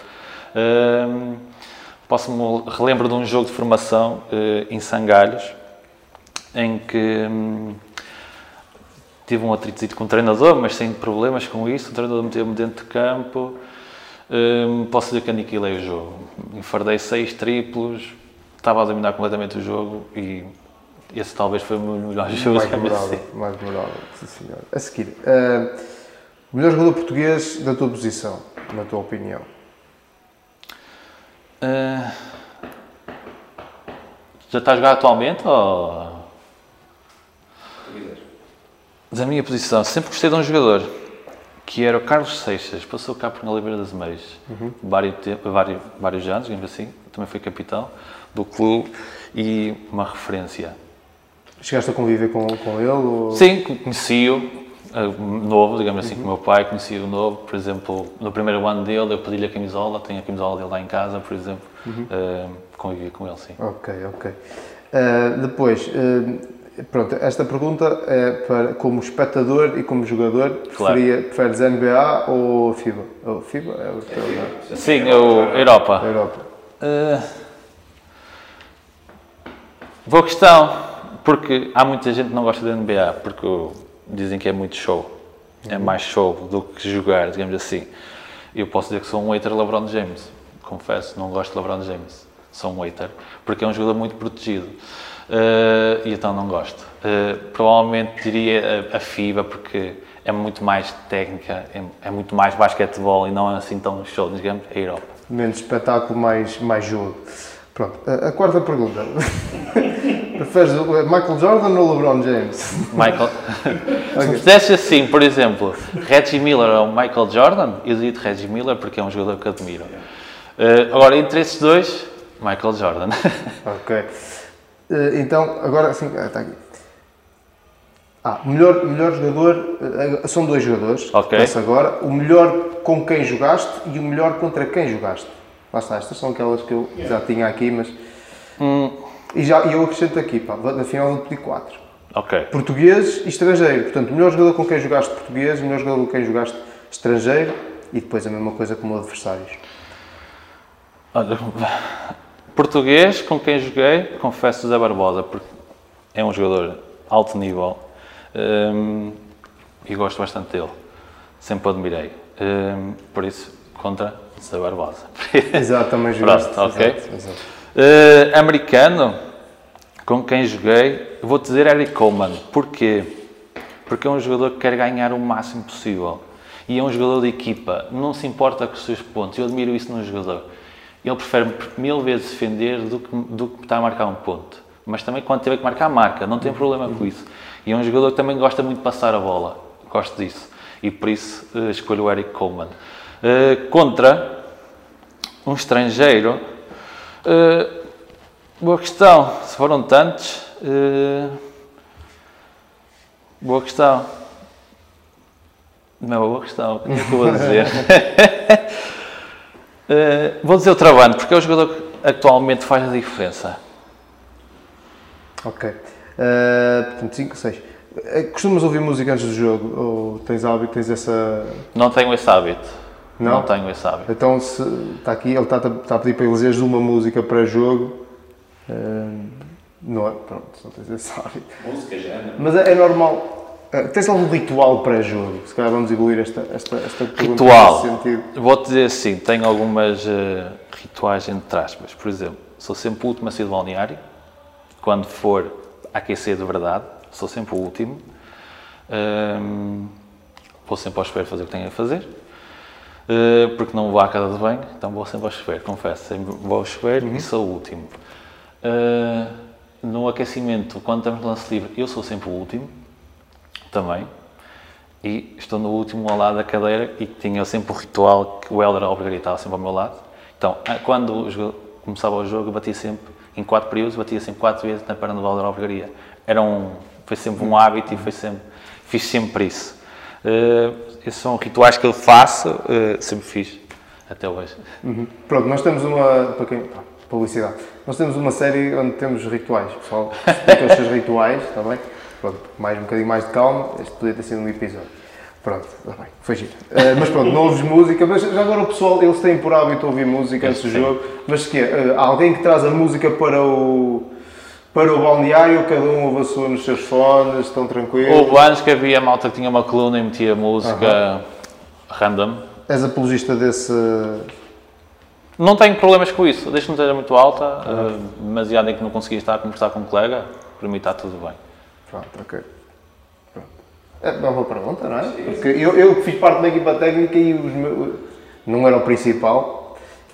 Hum, Posso-me relembro de um jogo de formação eh, em Sangalhos, em que hum, tive um atrito com o treinador, mas sem problemas com isso. O treinador meteu-me dentro de campo. Hum, posso dizer que aniquilei o jogo. Enfardei seis triplos, estava a dominar completamente o jogo e esse talvez foi o meu melhor jogo. mais memorável, mais memorável, sim senhor. A seguir, o melhor jogador português da tua posição, na tua opinião? Ah, já está a jogar atualmente ou... Da minha posição, sempre gostei de um jogador que era o Carlos Seixas, passou cá por Oliveira das Meias, vários, tempo, vários, vários anos, digamos assim, também foi capitão do clube e uma referência. Chegaste a conviver com, com ele? Ou... Sim, conheci-o, eh, novo, digamos assim, com o meu pai, conheci-o novo, por exemplo, no primeiro ano dele eu pedi-lhe a camisola, tenho a camisola dele lá em casa, por exemplo, eh, convivi com ele, sim. Ok, ok. Eh, depois, eh, pronto, esta pergunta é para como espectador e como jogador, Claro. preferia, preferes NBA ou FIBA? Ou FIBA é o teu, não é? Sim, eu, Europa. Europa. Eh, boa questão, porque há muita gente que não gosta da NBA, porque dizem que é muito show. É mais show do que jogar, digamos assim. Eu posso dizer que sou um hater LeBron James. Confesso, não gosto de LeBron James. Sou um hater, porque é um jogador muito protegido. Eh, e então não gosto. Eh, provavelmente diria a, a FIBA, porque é muito mais técnica, é, é muito mais basquetebol e não é assim tão show, digamos, a Europa. Menos espetáculo, mais, mais jogo. Pronto, a, a quarta pergunta. Preferes Michael Jordan ou LeBron James? Michael. Se me assim, por exemplo, Reggie Miller ou Michael Jordan, eu diria Reggie Miller porque é um jogador que admiro. Eh, agora, entre esses dois, Michael Jordan. Ok. Eh, Então, agora sim, ah, está aqui. Ah, melhor, melhor jogador, eh, são dois jogadores. Ok. Começa agora. O melhor com quem jogaste e o melhor contra quem jogaste. Lá está, estas são aquelas que eu já tinha aqui, mas. Hum, E já, e eu acrescento aqui, pá, na final vou pedir quatro. ok. Português e estrangeiro. Portanto, o melhor jogador com quem jogaste português, o melhor jogador com quem jogaste estrangeiro e depois a mesma coisa como adversários. Olha, Português, com quem joguei, confesso Zé Barbosa, porque é um jogador alto nível hum, e gosto bastante dele. Sempre o admirei. Hum, por isso, contra Zé Barbosa. Exato, também jogaste. Pronto, ok. Exato, exato. Eh, americano, com quem joguei, vou dizer Eric Coleman. Porquê? Porque é um jogador que quer ganhar o máximo possível. E é um jogador de equipa. Não se importa com os seus pontos. Eu admiro isso num jogador. Ele prefere mil vezes defender do que, do que estar a marcar um ponto. Mas também quando tiver que marcar, marca. Não tem problema com isso. E é um jogador que também gosta muito de passar a bola. Gosto disso. E por isso eh, escolho o Eric Coleman. Eh, contra um estrangeiro. Eh, boa questão. Se foram tantos. eh, boa questão. Não, boa questão. O que é que eu vou dizer? Eh, vou dizer o Travano, porque é o jogador que atualmente faz a diferença. Ok. Uh, portanto, 5, 6. Costumas ouvir música antes do jogo? Ou tens hábito, tens essa. Não tenho esse hábito. Não? Não, tenho esse hábito. Então, se está aqui, ele está, está a pedir para elegeres uma música para jogo. uh, não é? Pronto, não tens esse hábito. Música, género. Mas é, é normal. uh, tens algum ritual pré-jogo? Se calhar vamos evoluir esta, esta, esta pergunta Ritual. nesse sentido. Vou-te dizer assim, tenho algumas eh, rituais entre aspas. Por exemplo, sou sempre o último a sair do balneário. Quando for aquecer de verdade, sou sempre o último. Ahm, vou sempre ao chuveiro fazer o que tenho a fazer. Eh, porque não vou à casa de banho, então vou sempre ao chuveiro, confesso. Sempre vou ao chuveiro e sou o último. Eh, no aquecimento, quando estamos no lance livre, eu sou sempre o último, também. E estou no último ao lado da cadeira e tinha sempre o ritual que o Helder Albergaria estava sempre ao meu lado. Então, ah, quando começava o jogo, batia sempre, em quatro períodos, batia sempre quatro vezes na perna do Helder Albergaria. Era um, foi sempre um hábito e foi sempre, fiz sempre isso. Eh, esses são rituais que eu faço, eh, sempre fiz, até hoje. Uhum. Pronto, nós temos uma. Para quem, pá, publicidade. Nós temos uma série onde temos rituais. O pessoal explica os seus rituais, está bem? Pronto, mais um bocadinho mais de calma. Este podia ter sido um episódio. Pronto, está bem, foi giro. Eh, mas pronto, não ouves música, mas já agora o pessoal, eles têm por hábito ouvir música antes do jogo, mas que há alguém que traz a música para o, para o balneário, cada um ouve a sua nos seus fones, estão tranquilos. Houve anos que havia malta que tinha uma coluna e metia música random. És apologista desse. Não tenho problemas com isso, desde que não esteja muito alta, eh, demasiado em que não conseguia estar a conversar com um colega, para mim está tudo bem. Pronto, ok. Pronto. É uma boa pergunta, não é? Porque eu, eu que fiz parte da equipa técnica e os meus, não era o principal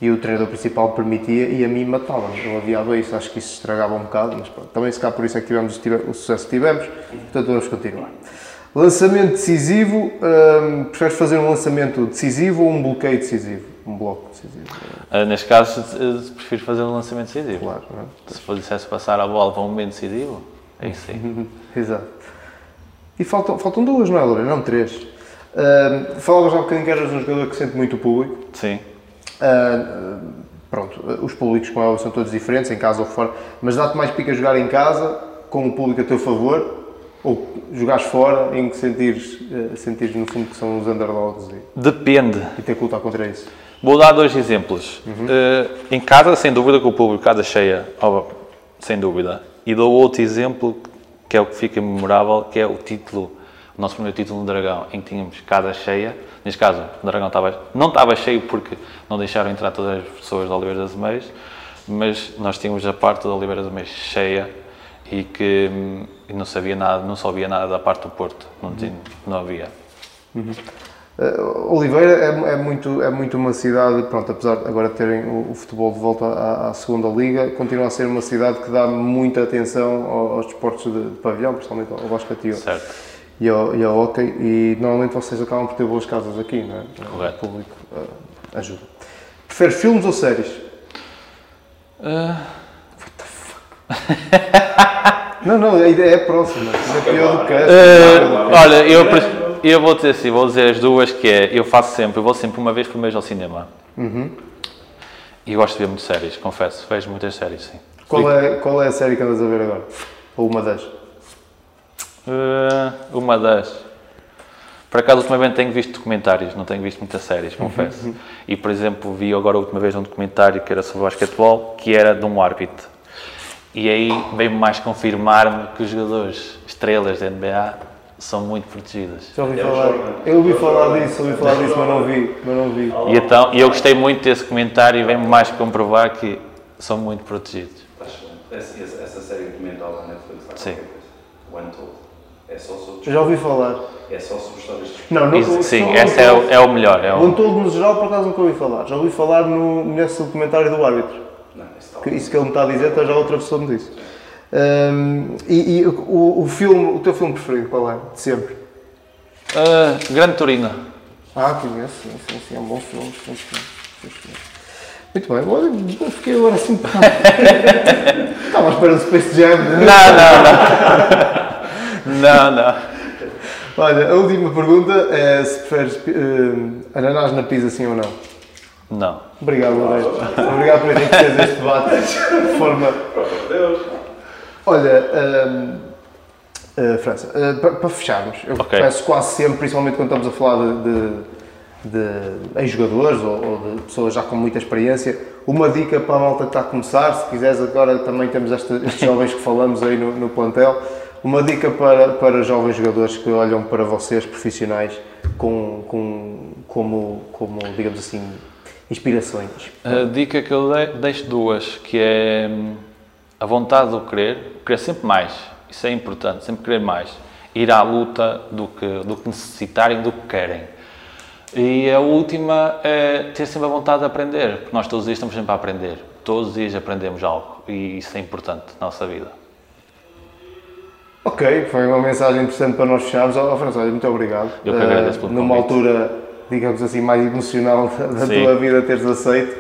e o treinador principal permitia e a mim matava-me. Eu odiava isso, acho que isso estragava um bocado, mas pronto. Também se cá por isso é que tivemos o sucesso que tivemos, portanto vamos continuar. Lançamento decisivo, hum, preferes fazer um lançamento decisivo ou um bloqueio decisivo? Um bloco decisivo, Eh, neste caso, prefiro fazer um lançamento decisivo. claro, é? Se dissesse passar a bola para um momento decisivo, aí sim. Exato. E faltam, faltam duas, não é, Lorena? Não, três. Hum, falavas há um bocadinho que eras um jogador que sente muito o público. Sim. Ah, pronto, os públicos com ela são todos diferentes, em casa ou fora, mas dá-te mais pica jogar em casa, com o público a teu favor, ou jogares fora, em que sentires, eh, sentires no fundo que são os underdogs e, Depende. e ter que lutar contra isso. Vou dar dois exemplos. Eh, em casa, sem dúvida, com o público, casa cheia, ó, sem dúvida. E dou outro exemplo, que é o que fica memorável, que é o título, o nosso primeiro título no Dragão, em que tínhamos casa cheia. Neste caso, o Dragão estava, não estava cheio porque não deixaram entrar todas as pessoas de Oliveira das Meias, mas nós tínhamos a parte da Oliveira das Meias cheia e que hum, não sabia nada, não sabia nada da parte do Porto. Não, tinha, não havia. Uh, Oliveira é, é, muito, é muito uma cidade, pronto, apesar de agora terem o, o futebol de volta à, à, segunda liga, continua a ser uma cidade que dá muita atenção aos, aos desportos de, de, pavilhão, principalmente ao basquetebol e ao, e ao hockey, e normalmente vocês acabam por ter boas casas aqui, não é? Correto. O público uh, ajuda. Prefere filmes ou séries? Uh... What the fuck? não, não, a ideia é próxima. É pior do que esta. Uh, olha, eu, eu vou dizer assim, vou dizer as duas que é, eu faço sempre, eu vou sempre uma vez por mês ao cinema. Uhum. E gosto de ver muitas séries, confesso, vejo muitas séries, sim. Qual é, qual é a série que andas a ver agora? Ou uma das? Uh, uma das. Por acaso, ultimamente tenho visto documentários, não tenho visto muitas séries, confesso. Uhum. E, por exemplo, vi agora a última vez um documentário que era sobre basquetebol, que era de um árbitro. E aí veio mais confirmar-me que os jogadores estrelas da NBA são muito protegidos. Já ouvi falar, eu ouvi falar disso, ouvi falar disso, mas não vi, mas não vi. E então, eu gostei muito desse comentário e vem-me mais comprovar que são muito protegidos. Essa, essa série documental da Netflix, Sim. One Told. É só sobre. Já ouvi falar. É só sobre histórias de Não, não Isso, sim, não- esse é o, é o melhor. É O o, Antoldo no geral, por acaso, nunca ouvi falar. Já ouvi falar no, nesse documentário do árbitro. Não, tal. Que Isso que ele me está a dizer, então já outra pessoa me disse. Hum, e e o, o filme, o teu filme preferido, qual é? De sempre? Ah, Grande Turino. Ah, conheço, sim, sim, sim, é um bom filme. Sim, sim, sim. Muito bem, olha, fiquei agora assim. Estava à espera do Space Jam. né? Não, não, não. Não, não. Olha, a última pergunta é se preferes hum, ananás na pizza, sim ou não? Não. Obrigado, Loureiro. Obrigado por enriquecer este debate de forma. Olha, hum, uh, França, uh, para, para fecharmos, eu Ok. peço quase sempre, principalmente quando estamos a falar de, de, de ex-jogadores ou, ou de pessoas já com muita experiência, uma dica para a malta que está a começar, se quiseres agora também temos esta- estes jovens que falamos aí no, no plantel, uma dica para, para jovens jogadores que olham para vocês profissionais com, com, como, como, digamos assim, inspirações. A dica que eu dei- deixo duas, que é hum, a vontade de querer, querer sempre mais. Isso é importante, sempre querer mais. Ir à luta do que, do que necessitarem, do que querem. E a última é ter sempre a vontade de aprender, porque nós todos os dias estamos sempre a aprender. Todos os dias aprendemos algo e isso é importante na nossa vida. Ok, foi uma mensagem interessante para nós fecharmos. Ó, França, olha, muito obrigado. Eu que agradeço pelo Eh, Numa convite. altura, digamos assim, mais emocional da, tua vida, teres aceito.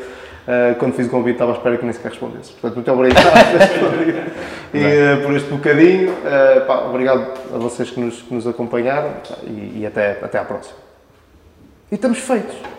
Eh, quando fiz o convite, estava à espera que nem sequer respondesse. Portanto, muito obrigado e eh, por este bocadinho. Eh, pá, obrigado a vocês que nos, que nos acompanharam e, e até, até à próxima. E estamos feitos.